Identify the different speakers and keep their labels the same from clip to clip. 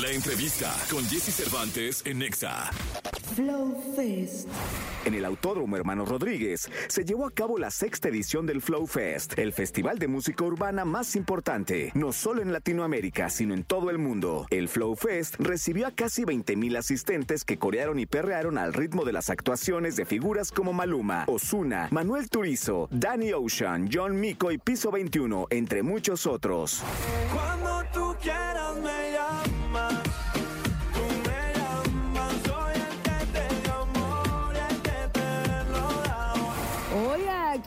Speaker 1: La entrevista con Jesse Cervantes en Nexa.
Speaker 2: Flow Fest.
Speaker 3: En el Autódromo Hermanos Rodríguez se llevó a cabo la sexta edición del Flow Fest, el festival de música urbana más importante, no solo en Latinoamérica, sino en todo el mundo. El Flow Fest recibió a casi 20.000 asistentes que corearon y perrearon al ritmo de las actuaciones de figuras como Maluma, Osuna, Manuel Turizo, Danny Ocean, John Mico y Piso 21, entre muchos otros.
Speaker 4: Cuando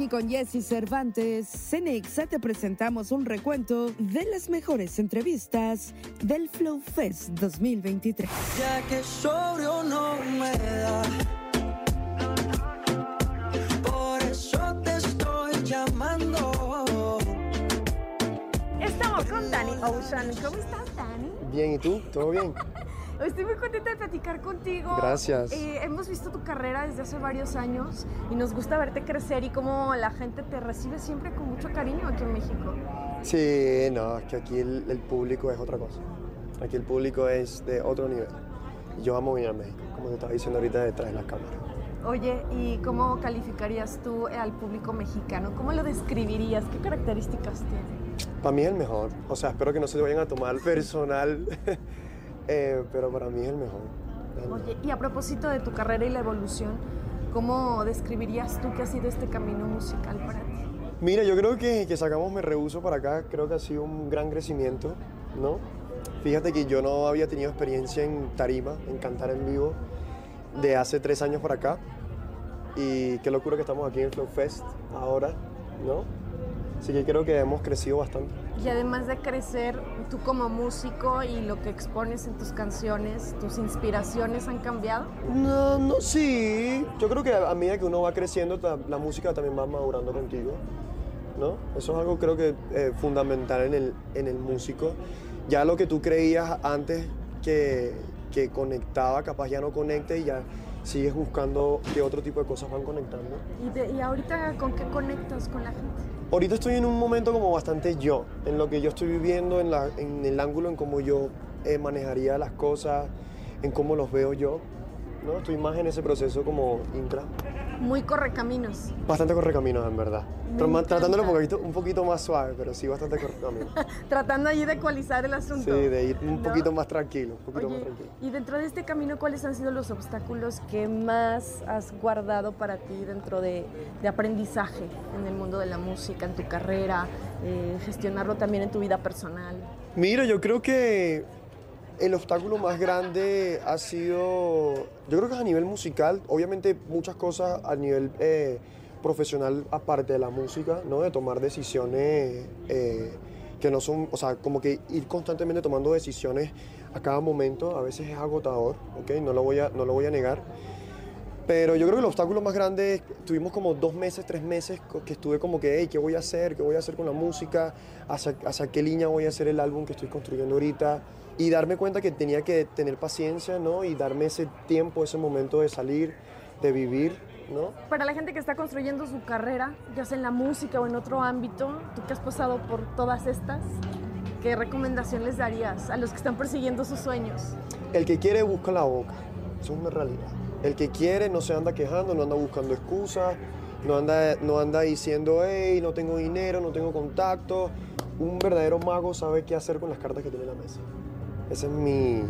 Speaker 2: aquí con Jesse Cervantes, Cenexa te presentamos un recuento de las mejores entrevistas del Flow Fest 2023.
Speaker 4: Ya que sobrio no me da. Por eso te estoy llamando.
Speaker 5: Estamos con Dani Ocean. ¿Cómo estás, Dani?
Speaker 6: Bien, ¿y tú? ¿Todo bien?
Speaker 5: Estoy muy contenta de platicar contigo.
Speaker 6: Gracias.
Speaker 5: Eh, hemos visto tu carrera desde hace varios años y nos gusta verte crecer y cómo la gente te recibe siempre con mucho cariño aquí en México.
Speaker 6: Sí, no, es que aquí el, el público es otra cosa. Aquí el público es de otro nivel. Yo amo venir a México, como te estaba diciendo ahorita detrás de las cámaras.
Speaker 5: Oye, ¿y cómo calificarías tú al público mexicano? ¿Cómo lo describirías? ¿Qué características tiene?
Speaker 6: Para mí es el mejor. O sea, espero que no se lo vayan a tomar personal, eh, pero para mí es el mejor. El
Speaker 5: Oye,
Speaker 6: mejor.
Speaker 5: y a propósito de tu carrera y la evolución, ¿cómo describirías tú que ha sido este camino musical para ti?
Speaker 6: Mira, yo creo que, que sacamos Me Rehuso para acá, creo que ha sido un gran crecimiento, ¿no? Fíjate que yo no había tenido experiencia en tarima, en cantar en vivo, de hace tres años para acá. Y qué locura que estamos aquí en Flow Fest ahora, ¿no? Así que creo que hemos crecido bastante.
Speaker 5: Y además de crecer, tú como músico y lo que expones en tus canciones, tus inspiraciones han cambiado.
Speaker 6: No, no, sí. Yo creo que a medida que uno va creciendo, la música también va madurando contigo, ¿no? Eso es algo creo que eh, fundamental en el, en el músico. Ya lo que tú creías antes que, que conectaba, capaz ya no conecte y ya sigues buscando qué otro tipo de cosas van conectando.
Speaker 5: Y, de- y ahorita, ¿con qué conectas con la gente?
Speaker 6: Ahorita estoy en un momento como bastante yo, en lo que yo estoy viviendo, en, la- en el ángulo en cómo yo eh, manejaría las cosas, en cómo los veo yo, ¿no? Estoy más en ese proceso como intra.
Speaker 5: Muy correcaminos.
Speaker 6: Bastante correcaminos, en verdad.
Speaker 5: Me.
Speaker 6: Tratándolo un poquito, un poquito más suave, pero sí bastante correcaminos.
Speaker 5: Tratando allí de ecualizar el asunto.
Speaker 6: Sí, de ir un
Speaker 5: ¿no?
Speaker 6: poquito más tranquilo, un poquito
Speaker 5: Oye,
Speaker 6: más tranquilo.
Speaker 5: y dentro de este camino, ¿cuáles han sido los obstáculos que más has guardado para ti dentro de, de aprendizaje en el mundo de la música, en tu carrera, eh, gestionarlo también en tu vida personal?
Speaker 6: Mira, yo creo que el obstáculo más grande ha sido, yo creo que es a nivel musical, obviamente muchas cosas a nivel eh, profesional aparte de la música, ¿no? De tomar decisiones eh, que no son, o sea, como que ir constantemente tomando decisiones a cada momento, a veces es agotador, ¿ok? No lo voy a, no lo voy a negar. Pero yo creo que el obstáculo más grande, tuvimos como dos meses, tres meses que estuve como que, hey, ¿qué voy a hacer? ¿Qué voy a hacer con la música? ¿Hacia, hacia qué línea voy a hacer el álbum que estoy construyendo ahorita? Y darme cuenta que tenía que tener paciencia, ¿no? Y darme ese tiempo, ese momento de salir, de vivir, ¿no?
Speaker 5: Para la gente que está construyendo su carrera, ya sea en la música o en otro ámbito, tú que has pasado por todas estas, ¿qué recomendación les darías a los que están persiguiendo sus sueños?
Speaker 6: El que quiere busca la boca, eso es una realidad. El que quiere no se anda quejando, no anda buscando excusas, no anda, no anda diciendo, hey, no tengo dinero, no tengo contacto. Un verdadero mago sabe qué hacer con las cartas que tiene en la mesa. Ese es mi,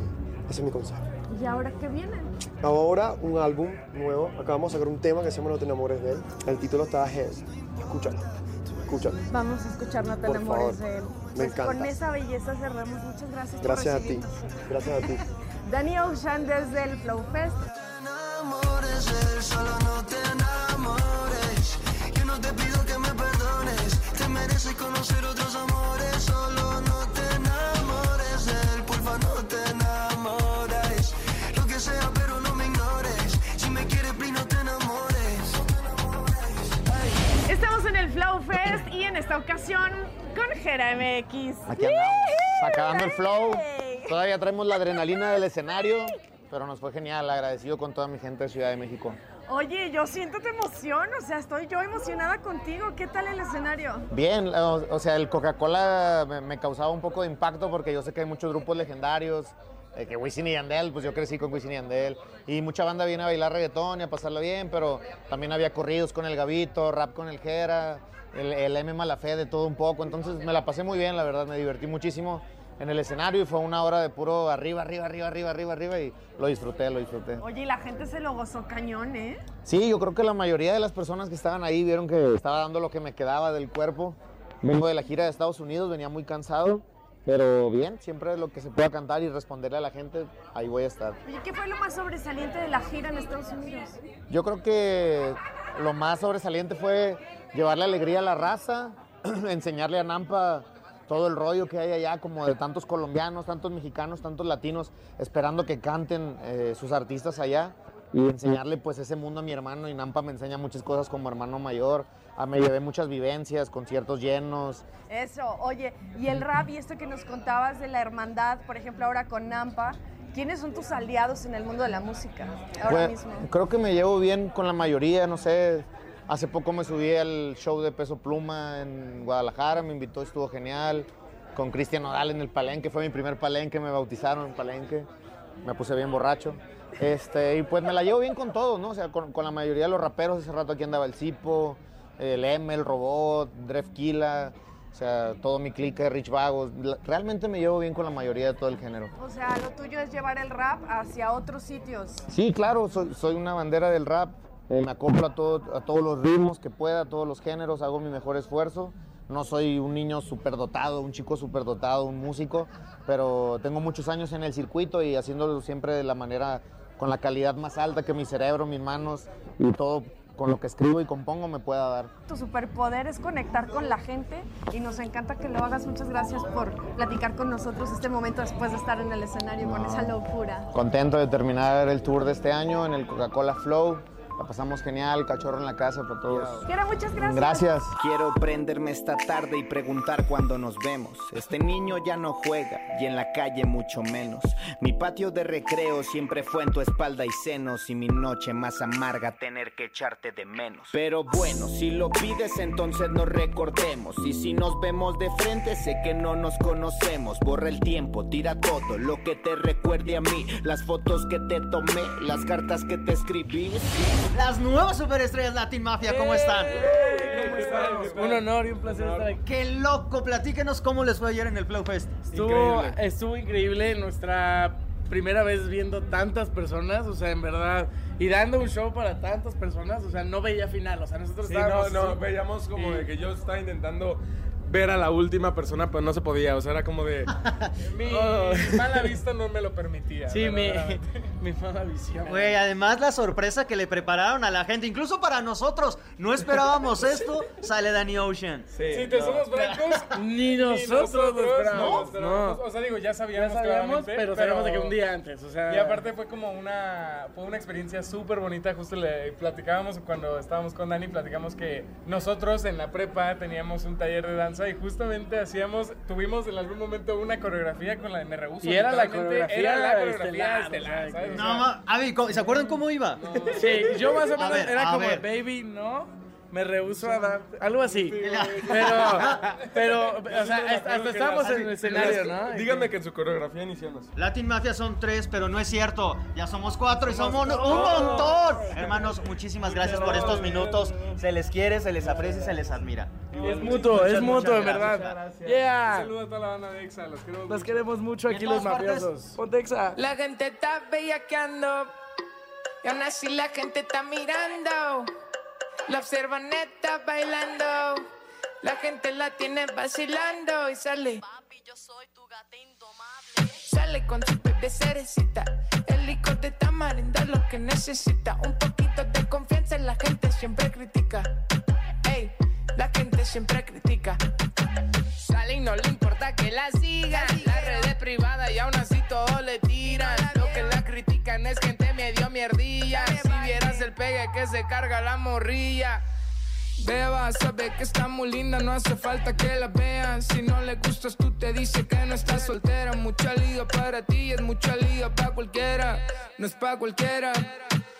Speaker 6: ese es mi consejo.
Speaker 5: ¿Y ahora qué vienen?
Speaker 6: Ahora un álbum nuevo, acabamos de sacar un tema que se llama No te enamores de él. El título está Head. Escúchalo, escúchalo.
Speaker 5: Vamos a escuchar No te
Speaker 6: Por
Speaker 5: enamores
Speaker 6: favor.
Speaker 5: de él.
Speaker 6: Me
Speaker 5: Pues
Speaker 6: encanta.
Speaker 5: con esa belleza cerramos. Muchas gracias por
Speaker 6: Gracias a ti, gracias a ti.
Speaker 5: Dani Ocean desde el Flow Fest. Ocasión con Jera MX.
Speaker 7: Aquí andamos, sacando el flow. Todavía traemos la adrenalina del escenario, pero nos fue genial. Agradecido con toda mi gente de Ciudad de México.
Speaker 5: Oye, yo siento tu emoción, o sea, estoy yo emocionada contigo. ¿Qué tal el escenario?
Speaker 7: Bien, o, o sea, el Coca-Cola me, me causaba un poco de impacto porque yo sé que hay muchos grupos legendarios De que Wisin y Yandel, pues yo crecí con Wisin y Yandel. Y mucha banda viene a bailar reggaetón y a pasarla bien, pero también había corridos con el Gavito, rap con el Jera, el, el M Malafé, de todo un poco. Entonces me la pasé muy bien, la verdad, me divertí muchísimo en el escenario y fue una hora de puro arriba, arriba, arriba, arriba, arriba, arriba y lo disfruté, lo disfruté.
Speaker 8: Oye, y la gente se lo gozó cañón, ¿eh?
Speaker 7: Sí, yo creo que la mayoría de las personas que estaban ahí vieron que estaba dando lo que me quedaba del cuerpo. Vengo de la gira de Estados Unidos, venía muy cansado, pero bien, siempre lo que se pueda cantar y responderle a la gente, ahí voy a estar.
Speaker 8: Oye, ¿qué fue lo más sobresaliente de la gira en Estados Unidos?
Speaker 7: Yo creo que lo más sobresaliente fue llevarle alegría a la raza, enseñarle a Nampa todo el rollo que hay allá, como de tantos colombianos, tantos mexicanos, tantos latinos, esperando que canten eh, sus artistas allá y enseñarle pues ese mundo a mi hermano y Nampa me enseña muchas cosas como hermano mayor, Ah, me llevé muchas vivencias, conciertos llenos,
Speaker 8: Eso, oye, y el rap y esto que nos contabas de la hermandad, por ejemplo, ahora con Nampa, ¿quiénes son tus aliados en el mundo de la música ahora
Speaker 7: Pues,
Speaker 8: mismo?
Speaker 7: Creo que me llevo bien con la mayoría, no sé. Hace poco me subí al show de Peso Pluma en Guadalajara, me invitó, estuvo genial. Con Cristian Nodal en el Palenque, fue mi primer Palenque, me bautizaron en Palenque. Me puse bien borracho. Este, y pues me la llevo bien con todos, ¿no? O sea, con, con la mayoría de los raperos. Hace rato aquí andaba el Cipo, el M, el Robot, Dref Kila, o sea, todo mi clique, Rich Vagos. Realmente me llevo bien con la mayoría de todo el género.
Speaker 8: O sea, lo tuyo es llevar el rap hacia otros sitios.
Speaker 7: Sí, claro, soy, soy una bandera del rap. Eh, me acoplo a, todo- a todos los ritmos que pueda, a todos los géneros, hago mi mejor esfuerzo. No soy un niño superdotado, un chico superdotado, un músico, pero tengo muchos años en el circuito y haciéndolo siempre de la manera, con la calidad más alta que mi cerebro, mis manos y todo con lo que escribo y compongo me pueda dar.
Speaker 8: Tu superpoder es conectar con la gente y nos encanta que lo hagas. Muchas gracias por platicar con nosotros este momento después de estar en el escenario con esa locura.
Speaker 7: Contento de terminar el tour de este año en el Coca-Cola Flow. La pasamos genial, cachorro en la casa para todos.
Speaker 8: Quiero muchas gracias.
Speaker 7: Gracias.
Speaker 9: Quiero prenderme esta tarde y preguntar cuándo nos vemos. Este niño ya no juega y en la calle mucho menos. Mi patio de recreo siempre fue en tu espalda y senos y mi noche más amarga tener que echarte de menos. Pero bueno, si lo pides entonces nos recordemos y si nos vemos de frente sé que no nos conocemos. Borra el tiempo, tira todo lo que te recuerde a mí, las fotos que te tomé, las cartas que te escribí.
Speaker 10: Las nuevas superestrellas Latin Mafia, ¿cómo están?
Speaker 11: Un honor y un placer estar aquí.
Speaker 10: Qué loco, platíquenos cómo les fue ayer en el Flow Fest.
Speaker 11: Estuvo increíble. estuvo increíble nuestra primera vez viendo tantas personas, o sea, en verdad, y dando un show para tantas personas, o sea, no veía final, o sea, nosotros
Speaker 12: Sí, no,
Speaker 11: estábamos
Speaker 12: no,
Speaker 11: así.
Speaker 12: veíamos como
Speaker 11: Y-
Speaker 12: de que yo estaba intentando ver a la última persona, pero no se podía, o sea, era como de...
Speaker 11: Mi
Speaker 12: Oh.
Speaker 11: mala vista no me lo permitía.
Speaker 10: Sí, mi-
Speaker 11: mi mala visión.
Speaker 10: Güey, además la sorpresa que le prepararon a la gente, incluso para nosotros, no esperábamos esto, sale Danny Ocean.
Speaker 12: Sí,
Speaker 11: Si te
Speaker 12: no.
Speaker 11: somos francos, ni nosotros lo esperábamos.
Speaker 12: No,
Speaker 11: No,
Speaker 12: o sea, digo, ya sabíamos,
Speaker 11: ya sabíamos, pero sabíamos de que un día antes, o sea...
Speaker 12: Y aparte fue como una, fue una experiencia súper bonita, justo le platicábamos cuando estábamos con Dani, platicamos que nosotros en la prepa teníamos un taller de danza y justamente hacíamos, tuvimos en algún momento una coreografía con la de Me Rehuso.
Speaker 11: Y era la coreografía
Speaker 12: era la coreografía
Speaker 11: estelar,
Speaker 12: ¿sabes? O
Speaker 10: No,
Speaker 12: sea,
Speaker 10: ma- Avi, ¿cómo- ¿se acuerdan cómo iba?
Speaker 11: Sí, yo más o
Speaker 10: A
Speaker 11: menos
Speaker 10: ver,
Speaker 11: era como,
Speaker 10: ver.
Speaker 11: baby, no, me rehuso a dar, algo así. Pero, pero, o sea, hasta, hasta estábamos en el escenario, ¿no?
Speaker 12: Díganme que en su coreografía iniciamos.
Speaker 10: Latin Mafia son tres, pero no es cierto. Ya somos cuatro y somos un montón. Hermanos, muchísimas gracias por estos minutos. Se les quiere, se les aprecia y se les admira.
Speaker 11: Es mutuo,
Speaker 10: Muchas,
Speaker 11: es mutuo, en verdad.
Speaker 12: Gracias. Un
Speaker 11: Yeah.
Speaker 12: saludo a toda la banda de EXA, los queremos
Speaker 11: Los
Speaker 12: mucho.
Speaker 11: queremos mucho aquí los mafiosos. Ponte exa.
Speaker 13: La gente está bellaqueando y aún así la gente está mirando. La observan neta bailando. La gente la tiene vacilando y sale. Sale con su bebé cerecita. El licor de tamarindo lo que necesita. Un poquito de confianza la gente siempre critica. Ey, la gente siempre critica. Sale y no le importa que la sigan. La red es privada y aún así todos le tiran. Lo que la critican es gente medio mierdilla. Pegue que se carga la morrilla. Beba, sabe que está muy linda, no hace falta que la vean. Si no le gustas, tú te dice que no estás soltera. Mucha liga para ti, es mucha liga para cualquiera. No es para cualquiera.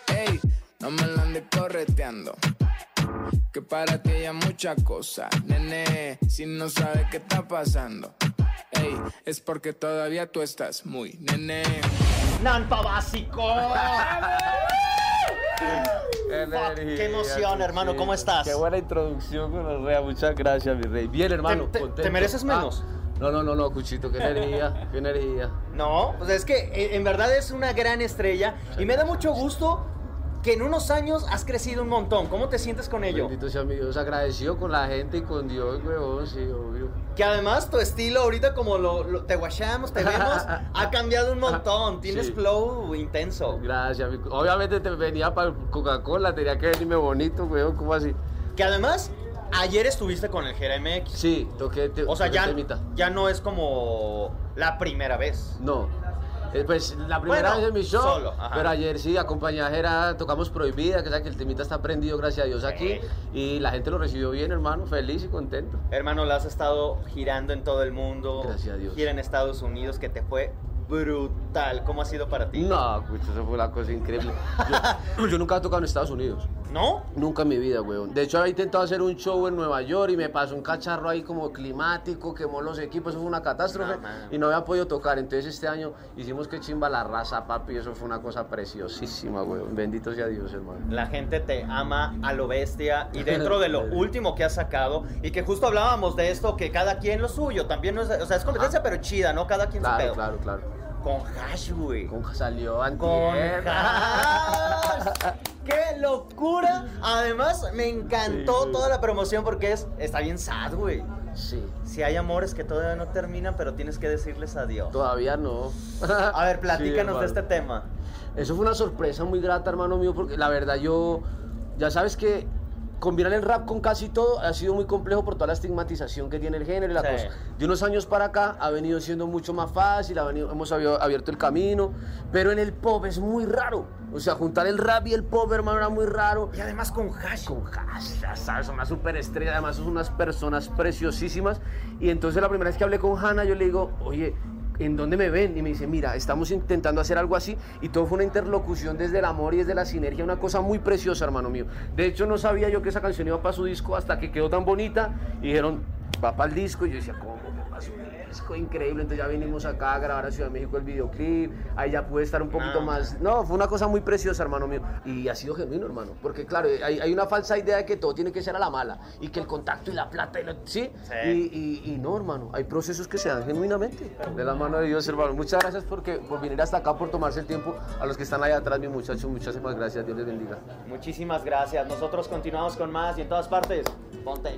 Speaker 13: Ey, no me la ande correteando. Que para ti hay mucha cosa, nene. Si no sabes qué está pasando.
Speaker 14: Ey, es porque todavía tú estás muy nene.
Speaker 10: ¡Nampa básico!
Speaker 15: Energía,
Speaker 10: ¡Qué emoción, hermano! ¿Cómo estás?
Speaker 15: Qué buena introducción con Orrea. Muchas gracias, mi rey. Bien, hermano.
Speaker 10: ¿Te- te-
Speaker 15: contento.
Speaker 10: te mereces menos?
Speaker 15: Ah, no, no, no, no, Cuchito. Qué energía, qué energía.
Speaker 10: No, pues es que eh, en verdad es una gran estrella y me da mucho gusto que en unos años has crecido un montón. ¿Cómo te sientes con ello?
Speaker 15: Bendito sea mi Dios. Agradecido con la gente y con Dios, huevón. Sí, obvio.
Speaker 10: Que además tu estilo ahorita como lo, lo- te guachamos, te vemos, ha cambiado un montón. Tienes
Speaker 15: Sí.
Speaker 10: flow intenso.
Speaker 15: Gracias. Obviamente te venía para el Coca-Cola. Tenía que venirme bonito, huevón. ¿Cómo así?
Speaker 10: Que además ayer estuviste con el Jera MX.
Speaker 15: Sí, toqué. te-
Speaker 10: O sea,
Speaker 15: toqué
Speaker 10: ya,
Speaker 15: temita.
Speaker 10: ya no es como la primera vez.
Speaker 15: No. Eh, Pues la primera
Speaker 10: Bueno,
Speaker 15: vez en mi show,
Speaker 10: solo,
Speaker 15: pero ayer sí, acompañé a Jera, tocamos Prohibida, que, sabe que el temita está prendido, gracias a Dios, aquí. Y la gente lo recibió bien, hermano, feliz y contento.
Speaker 10: Hermano, la has estado girando en todo el mundo.
Speaker 15: Gracias a Dios.
Speaker 10: Gira en Estados Unidos, que te fue brutal. ¿Cómo ha sido para ti?
Speaker 15: No, eso fue una cosa increíble. Yo, yo nunca he tocado en Estados Unidos.
Speaker 10: ¿No?
Speaker 15: Nunca en mi vida, weón. De hecho, había intentado hacer un show en Nueva York y me pasó un cacharro ahí como climático, quemó los equipos, eso fue una catástrofe y no había podido tocar. Entonces este año hicimos que chimba la raza, papi, eso fue una cosa preciosísima, weón. Bendito sea Dios, hermano.
Speaker 10: La gente te ama a lo bestia y dentro de lo último que has sacado y que justo hablábamos de esto que cada quien lo suyo también no es, o sea, es competencia pero chida, ¿no? Cada quien su
Speaker 15: Claro,
Speaker 10: pedo.
Speaker 15: claro, claro.
Speaker 10: Con hash, güey.
Speaker 15: Con salió
Speaker 10: Con
Speaker 15: antier.
Speaker 10: hash. ¡Qué locura! Además, me encantó
Speaker 15: Sí.
Speaker 10: toda la promoción porque es está bien sad, güey.
Speaker 15: Sí.
Speaker 10: Si hay amores que todavía no terminan, pero tienes que decirles adiós.
Speaker 15: Todavía no.
Speaker 10: A ver, platícanos de este tema.
Speaker 15: Eso fue una sorpresa muy grata, hermano mío, porque la verdad yo, ya sabes que combinar el rap con casi todo ha sido muy complejo por toda la estigmatización que tiene el género y la
Speaker 10: Sí.
Speaker 15: cosa. De unos años para acá ha venido siendo mucho más fácil, ha venido- hemos abierto el camino, pero en el pop es muy raro. O sea, juntar el rap y el pop, hermano, era muy raro.
Speaker 10: Y además con hash.
Speaker 15: Con hash, ya sabes, son una superestrella, además son unas personas preciosísimas. Y entonces la primera vez que hablé con Hanna, yo le digo, oye, ¿en dónde me ven? Y me dice, mira, estamos intentando hacer algo así. Y todo fue una interlocución desde el amor y desde la sinergia, una cosa muy preciosa, hermano mío. De hecho, no sabía yo que esa canción iba para su disco hasta que quedó tan bonita. Y dijeron, va para el disco. Y yo decía, ¿cómo disco? Increíble. Entonces ya vinimos acá a grabar a Ciudad de México el videoclip. Ahí ya pude estar un poquito
Speaker 10: No.
Speaker 15: más. No, fue una cosa muy preciosa, hermano mío. Y ha sido genuino, hermano. Porque, claro, hay, hay una falsa idea de que todo tiene que ser a la mala. Y que el contacto y la plata, y lo- ¿sí?
Speaker 10: Sí.
Speaker 15: Y, y- y no, hermano. Hay procesos que se dan genuinamente. De la mano de Dios, hermano. Muchas gracias porque, por venir hasta acá, por tomarse el tiempo. A los que están allá atrás, mi muchacho, muchísimas gracias. Dios les bendiga.
Speaker 10: Muchísimas gracias. Nosotros continuamos con más y en todas partes. Ponte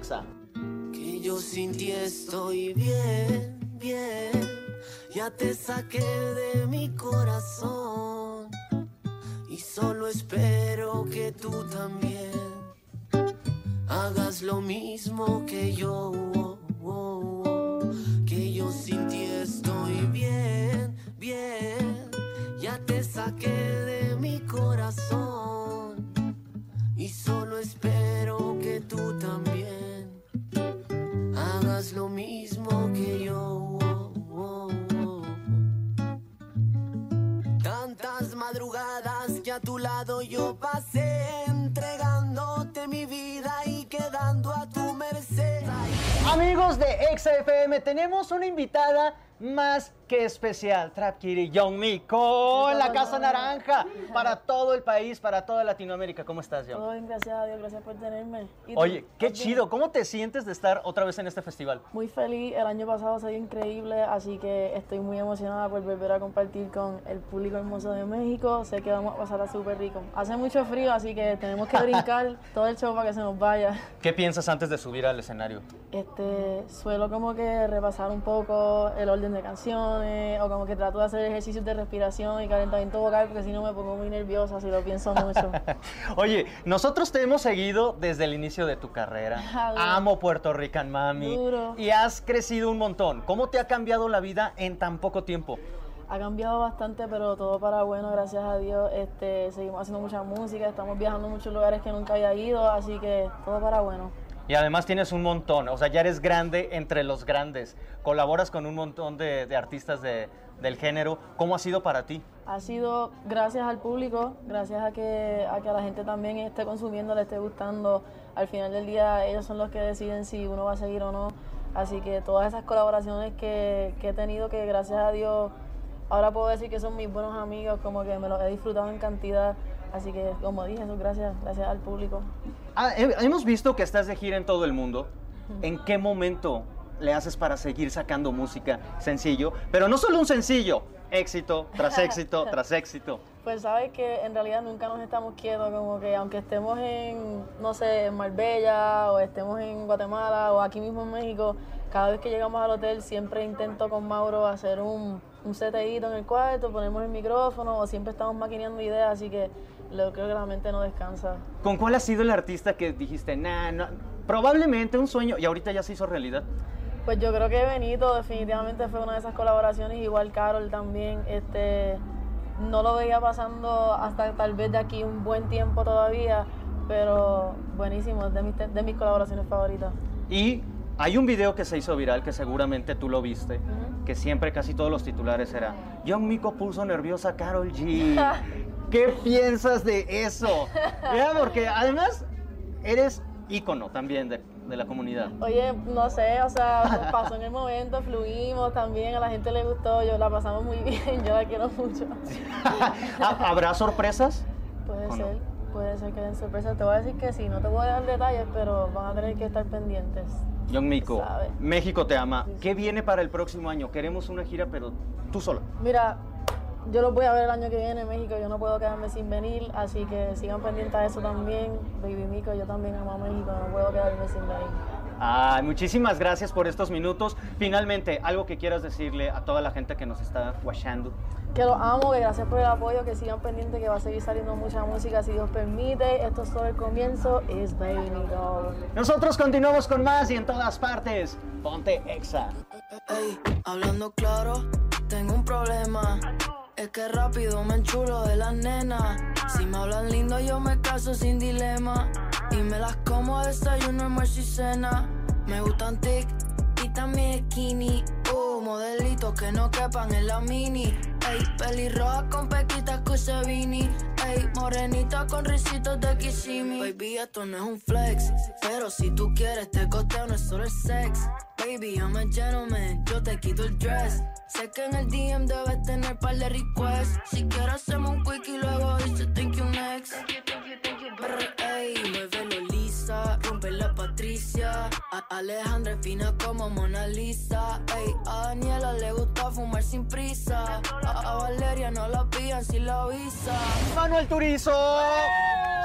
Speaker 16: yo sin ti estoy bien, bien. Ya te saqué de mi corazón. Y solo espero que tú también hagas lo mismo que yo. Yo pasé, entregándote mi vida y quedando a tu merced.
Speaker 10: Amigos de Exa FM, tenemos una invitada más que especial, Trap Kitty Young Me, con la Casa Naranja, para todo el país, para toda Latinoamérica. ¿Cómo estás, Young?
Speaker 8: Todo bien, gracias a Dios, gracias por tenerme.
Speaker 10: Oye, qué chido. ¿Cómo te sientes de estar otra vez en este festival?
Speaker 8: Muy feliz, el año pasado se dio increíble, así que estoy muy emocionada por volver a compartir con el público hermoso de México. Sé que vamos a pasarla súper rico. Hace mucho frío, así que tenemos que brincar todo el show para que se nos vaya.
Speaker 10: ¿Qué piensas antes de subir al escenario?
Speaker 8: Este, suelo como que repasar un poco el orden de canciones o como que trato de hacer ejercicios de respiración y calentamiento vocal porque si no me pongo muy nerviosa si lo pienso mucho.
Speaker 10: Oye, nosotros te hemos seguido desde el inicio de tu carrera.
Speaker 8: Ah.
Speaker 10: Amo Puerto Rican Mami.
Speaker 8: Duro.
Speaker 10: Y has crecido un montón. ¿Cómo te ha cambiado la vida en tan poco tiempo?
Speaker 8: Ha cambiado bastante, pero todo para bueno, gracias a Dios. Este, seguimos haciendo mucha música, estamos viajando a muchos lugares que nunca había ido, así que todo para bueno.
Speaker 10: Y además tienes un montón, o sea, ya eres grande entre los grandes. Colaboras con un montón de, de artistas de- del género. ¿Cómo ha sido para ti?
Speaker 8: Ha sido gracias al público, gracias a que, a que a la gente también esté consumiendo, le esté gustando. Al final del día ellos son los que deciden si uno va a seguir o no. Así que todas esas colaboraciones que, que he tenido, que gracias a Dios ahora puedo decir que son mis buenos amigos, como que me los he disfrutado en cantidad. Así que, como dije, eso gracias, gracias al público.
Speaker 10: Ah, he- hemos visto que estás de gira en todo el mundo. ¿En qué momento le haces para seguir sacando música sencillo? Pero no solo un sencillo, éxito tras éxito tras éxito.
Speaker 8: Pues sabes que en realidad nunca nos estamos quietos, como que aunque estemos en, no sé, en Marbella o estemos en Guatemala o aquí mismo en México, cada vez que llegamos al hotel siempre intento con Mauro hacer un, un seteíto en el cuarto, ponemos el micrófono o siempre estamos maquineando ideas, así que lo, creo que la mente no descansa.
Speaker 10: ¿Con cuál ha sido el artista que dijiste, nah, no, probablemente un sueño y ahorita ya se hizo realidad?
Speaker 8: Pues yo creo que Benito definitivamente fue una de esas colaboraciones, igual Carol también, este, no lo veía pasando hasta tal vez de aquí un buen tiempo todavía, pero buenísimo, es de mis, de mis colaboraciones favoritas.
Speaker 10: Y hay un video que se hizo viral que seguramente tú lo viste, que siempre casi todos los titulares era John Mico puso nerviosa Carol G. ¿Qué piensas de eso? Ya, porque además eres ícono también de, de la comunidad.
Speaker 8: Oye, no sé, o sea, pasó en el momento, fluimos también, a la gente le gustó, yo la pasamos muy bien, yo la quiero mucho.
Speaker 10: ¿Ha- ¿Habrá sorpresas?
Speaker 8: Puede
Speaker 10: ¿O no?
Speaker 8: ser, puede ser que den sorpresas, te voy a decir que sí, no te voy a dar detalles, pero van a tener que estar pendientes.
Speaker 10: John Mico. México te ama. ¿Qué viene para el próximo año? Queremos una gira, pero tú sola.
Speaker 8: Mira, yo los voy a ver el año que viene en México, yo no puedo quedarme sin venir, así que sigan pendientes a eso también. Baby Mico, yo también amo a México, no puedo quedarme sin venir.
Speaker 10: Ay, muchísimas gracias por estos minutos. Finalmente, algo que quieras decirle a toda la gente que nos está watchando.
Speaker 8: Que los amo, que gracias por el apoyo, que sigan pendientes, que va a seguir saliendo mucha música si Dios permite. Esto es solo el comienzo, es Baby Mico.
Speaker 10: Nosotros continuamos con más y en todas partes. Ponte Exa.
Speaker 17: Ey, hablando claro, tengo un problema. Es que rápido me enchulo de las nenas. Si me hablan lindo, yo me caso sin dilema. Y me las como a desayuno, almuerzo y cena. Me gustan tic y también skinny. Uh, modelitos que no quepan en la mini. Ey, pelirroja con pequitas Cusevini. Ey, morenita con risitos de Kissimmee. Baby, esto no es un flex. Pero si tú quieres, te costeo, no es solo el sex. Baby, I'm a gentleman, yo te quito el dress. Sé que en el DM debes tener par de requests. Si quieres, hacemos un quick y luego dice thank you next. Brr, Ey, muévelo lisa, rompe la Patricia. A Alejandra es fina como Mona Lisa. Ey, a Daniela le gusta fumar sin prisa. A, a Valeria no la pillan si la avisa.
Speaker 10: Manuel Turizo.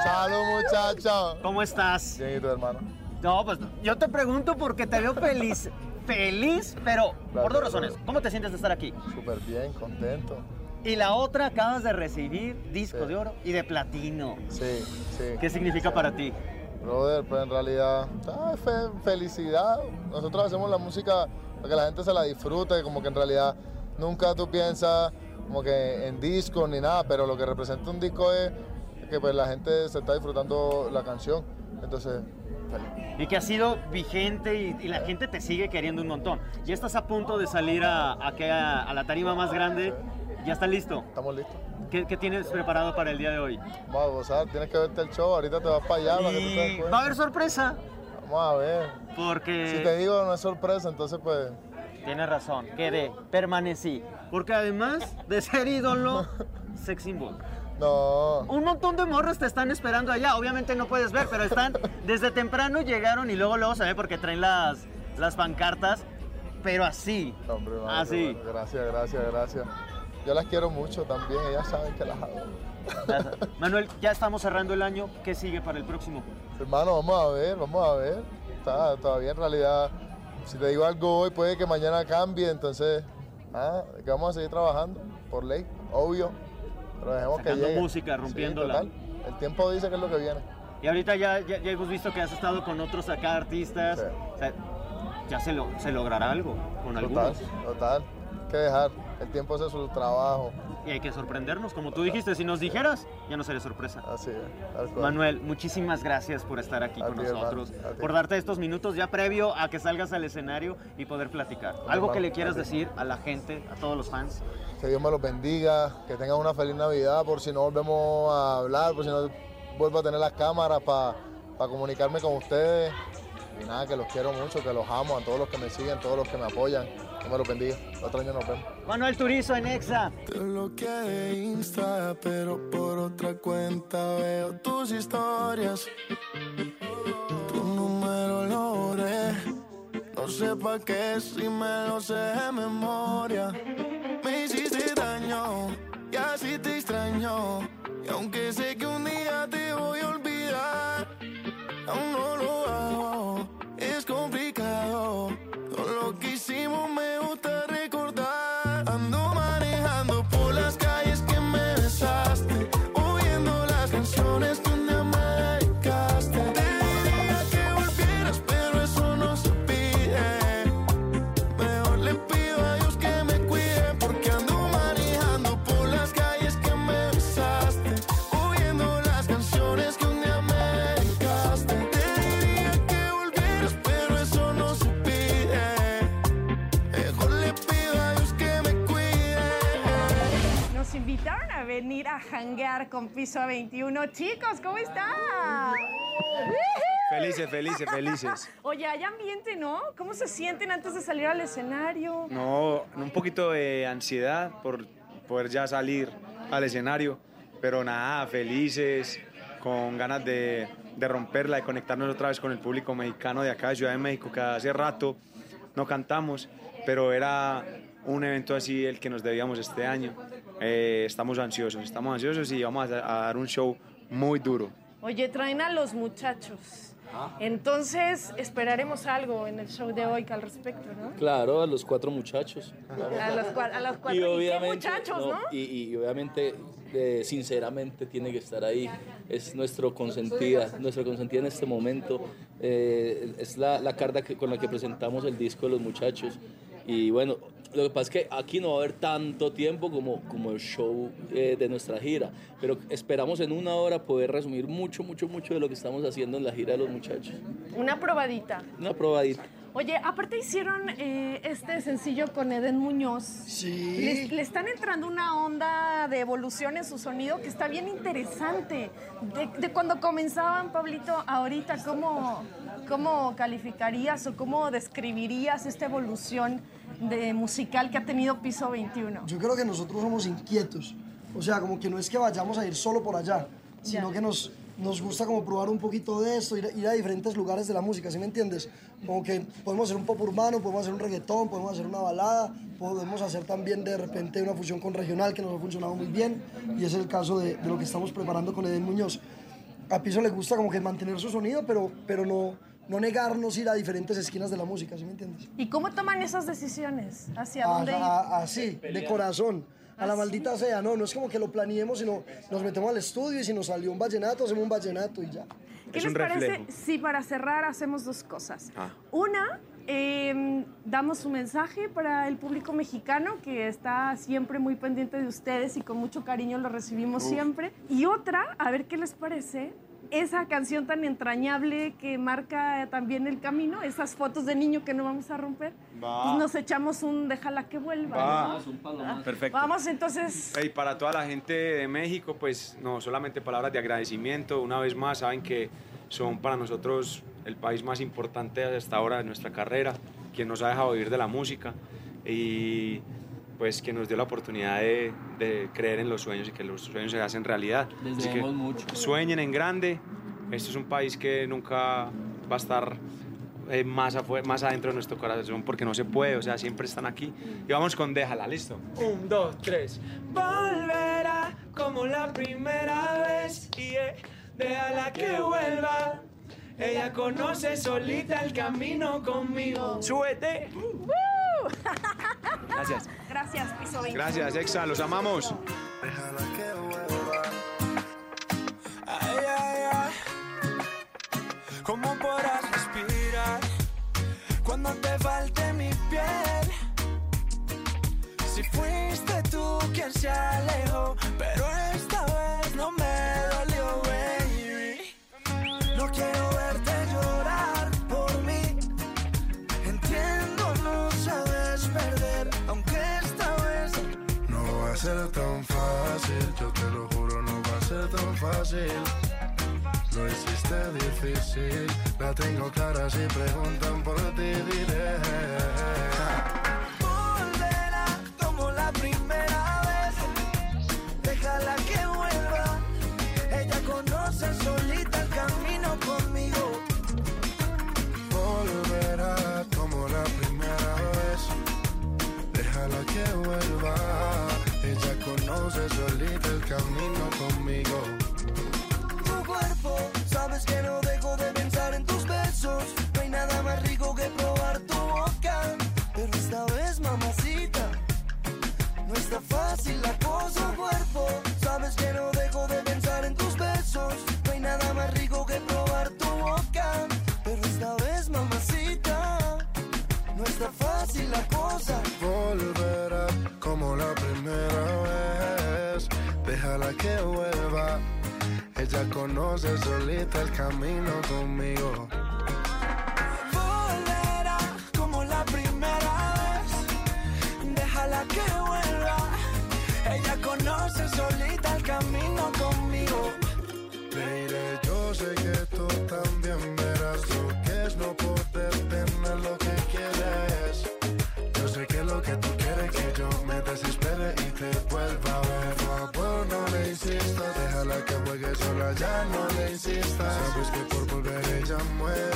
Speaker 18: Salud, muchacho.
Speaker 10: ¿Cómo estás?
Speaker 18: Bien, ¿y tu hermano?
Speaker 10: No, pues yo te pregunto porque te veo feliz. Feliz, pero por dos razones. ¿Cómo te sientes de estar aquí?
Speaker 18: Súper bien, contento.
Speaker 10: Y la otra, acabas de recibir disco de oro y de platino.
Speaker 18: Sí, sí.
Speaker 10: ¿Qué significa para ti?
Speaker 18: Brother, pues en realidad, ah, fe- felicidad. Nosotros hacemos la música para que la gente se la disfrute, como que en realidad nunca tú piensas como que en disco ni nada, pero lo que representa un disco es que pues la gente se está disfrutando la canción. Entonces,
Speaker 10: Y que ha sido vigente y, y la gente te sigue queriendo un montón. Ya estás a punto de salir a, a, que- a- a la tarima más grande. ¿Ya estás listo?
Speaker 18: Estamos listos.
Speaker 10: ¿Qué, qué tienes preparado para el día de hoy?
Speaker 18: Vamos a gozar, tienes que verte el show, ahorita te vas para allá para que te des
Speaker 10: Y va a haber sorpresa.
Speaker 18: Vamos a ver.
Speaker 10: Porque...
Speaker 18: Si te digo no es sorpresa, entonces pues...
Speaker 10: Tienes razón, quedé, permanecí. Porque además de ser ídolo, sex symbol.
Speaker 18: No.
Speaker 10: Un montón de morros te están esperando allá. Obviamente no puedes ver, pero están desde temprano llegaron y luego luego se ve porque traen las, las pancartas. Pero así.
Speaker 18: Hombre, hermano,
Speaker 10: así.
Speaker 18: Gracias, gracias, gracias. Yo las quiero mucho también, ellas saben que las adoro.
Speaker 10: Manuel, ya estamos cerrando el año. ¿Qué sigue para el próximo?
Speaker 18: Hermano, vamos a ver, vamos a ver. Está todavía en realidad, si te digo algo hoy, puede que mañana cambie, entonces, ah, que vamos a seguir trabajando, por ley, obvio. Pero dejemos que llegue.
Speaker 10: música, rompiéndola.
Speaker 18: Sí. El tiempo dice que es lo que viene.
Speaker 10: Y ahorita ya, ya, ya hemos visto que has estado con otros acá artistas. O sea, ya se, lo, se logrará algo con
Speaker 18: Total,
Speaker 10: algunos.
Speaker 18: total. Que dejar. El tiempo hace su trabajo.
Speaker 10: Y hay que sorprendernos, como tú dijiste, si nos dijeras, ya no sería sorpresa.
Speaker 18: Así es.
Speaker 10: Manuel, muchísimas gracias por estar aquí
Speaker 18: A
Speaker 10: con
Speaker 18: ti, hermano,
Speaker 10: nosotros,
Speaker 18: ti.
Speaker 10: por darte estos minutos ya previo a que salgas al escenario y poder platicar. Algo que
Speaker 18: hermano,
Speaker 10: le quieras
Speaker 18: a
Speaker 10: decir a la gente, a todos los fans.
Speaker 18: Que Dios me los bendiga, que tengan una feliz Navidad, por si no volvemos a hablar, por si no vuelvo a tener las cámaras para comunicarme con ustedes. y nada, que los quiero mucho, que los amo, a todos los que me siguen, todos los que me apoyan. Que me los bendiga. Otro año nos vemos.
Speaker 10: Manuel Turizo en Exa.
Speaker 16: Te bloqueé de Insta, pero por otra cuenta veo tus historias. Tu número lo borré. No sé pa' qué si me lo sé de memoria. Me hiciste daño y así te extraño. Y aunque sé que un día te a a
Speaker 5: janguear con Piso 21. Chicos, ¿cómo están?
Speaker 19: Felices, felices, felices.
Speaker 5: Oye, hay ambiente, ¿no? ¿Cómo se sienten antes de salir al escenario?
Speaker 19: No, un poquito de ansiedad por poder ya salir al escenario, pero nada, felices, con ganas de, de romperla, de conectarnos otra vez con el público mexicano de acá de Ciudad de México, que hace rato no cantamos, pero era un evento así el que nos debíamos este año. Eh, estamos ansiosos, estamos ansiosos y vamos a, a dar un show muy duro.
Speaker 5: Oye, traen a los muchachos. Entonces, esperaremos algo en el show de hoy al respecto, ¿no?
Speaker 20: Claro, a los cuatro muchachos.
Speaker 5: A los, cua- a los cuatro.
Speaker 20: Y
Speaker 5: ¿Y muchachos,
Speaker 20: no,
Speaker 5: ¿no?
Speaker 20: Y, y obviamente, eh, sinceramente, tiene que estar ahí. Es nuestro consentida, nuestra consentida en este momento. Eh, es la, la carta que- con la que presentamos el disco de los muchachos. Y bueno, lo que pasa es que aquí no va a haber tanto tiempo como, como el show eh, de nuestra gira, pero esperamos en una hora poder resumir mucho, mucho, mucho de lo que estamos haciendo en la gira de los muchachos.
Speaker 5: Una probadita.
Speaker 20: Una probadita.
Speaker 5: Oye, aparte hicieron eh, este sencillo con Eden Muñoz.
Speaker 21: Sí.
Speaker 5: Le, le están entrando una onda de evolución en su sonido que está bien interesante. De, de cuando comenzaban, Pablito, ahorita, ¿cómo, ¿cómo calificarías o cómo describirías esta evolución de musical que ha tenido Piso 21?
Speaker 21: Yo creo que nosotros somos inquietos. O sea, como que no es que vayamos a ir solo por allá, sino
Speaker 5: Ya.
Speaker 21: que nos, nos gusta como probar un poquito de esto, ir, a- ir a diferentes lugares de la música, ¿sí me entiendes? Como que podemos hacer un pop urbano, podemos hacer un reggaetón, podemos hacer una balada, podemos hacer también de repente una fusión con regional que nos ha funcionado muy bien y es el caso de, de lo que estamos preparando con Eden Muñoz. A Piso le gusta como que mantener su sonido, pero, pero no, no negarnos ir a diferentes esquinas de la música, ¿sí me entiendes?
Speaker 5: ¿Y cómo toman esas decisiones? ¿Hacia dónde ir?
Speaker 21: Ajá, así, de corazón. A la maldita sea, no, no es como que lo planeemos, sino nos metemos al estudio y si nos salió un vallenato, hacemos un vallenato y ya.
Speaker 5: ¿Qué les parece si para cerrar hacemos dos cosas? Una, eh, damos un mensaje para el público mexicano que está siempre muy pendiente de ustedes y con mucho cariño lo recibimos
Speaker 4: Uf.
Speaker 5: siempre. Y otra, a ver qué les parece. Esa canción tan entrañable que marca también el camino, esas fotos de niño que no vamos a romper.
Speaker 19: Va.
Speaker 5: Pues nos echamos un déjala que vuelva.
Speaker 19: Va.
Speaker 5: ¿no?
Speaker 19: Perfecto.
Speaker 5: Vamos entonces.
Speaker 19: Y para toda la gente de México, pues no solamente palabras de agradecimiento, una vez más saben que son para nosotros el país más importante hasta ahora de nuestra carrera, quien nos ha dejado vivir de la música y pues que nos dio la oportunidad de, de creer en los sueños y que los sueños se hacen realidad.
Speaker 20: Les
Speaker 19: Así que
Speaker 20: mucho.
Speaker 19: Sueñen en grande, esto es un país que nunca va a estar eh, más, más adentro de nuestro corazón porque no se puede, o sea, siempre están aquí. Y vamos con Déjala, ¿listo? Un, dos, tres.
Speaker 4: Volverá como la primera vez y eh, déjala que vuelva. Ella conoce solita el camino conmigo. Súbete.
Speaker 19: Gracias.
Speaker 5: Gracias, Piso 20.
Speaker 19: Gracias, Exa, los amamos.
Speaker 4: Ay, ay, ay. ¿Cómo podrás respirar cuando te falte mi piel? Si fuiste tú quien se
Speaker 16: fácil. Lo hiciste difícil, la tengo clara si preguntan por ti diré.
Speaker 4: sabes que
Speaker 16: por volver ella muere.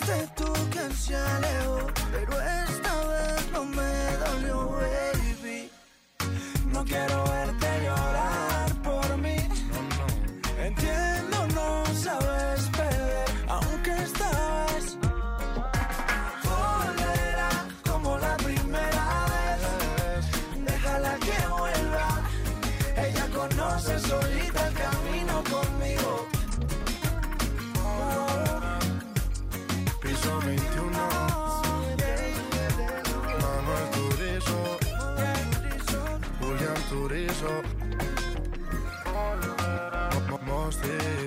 Speaker 4: fuiste tú quien se alejó, pero esta vez no me dolió, baby. No quiero
Speaker 16: Yeah.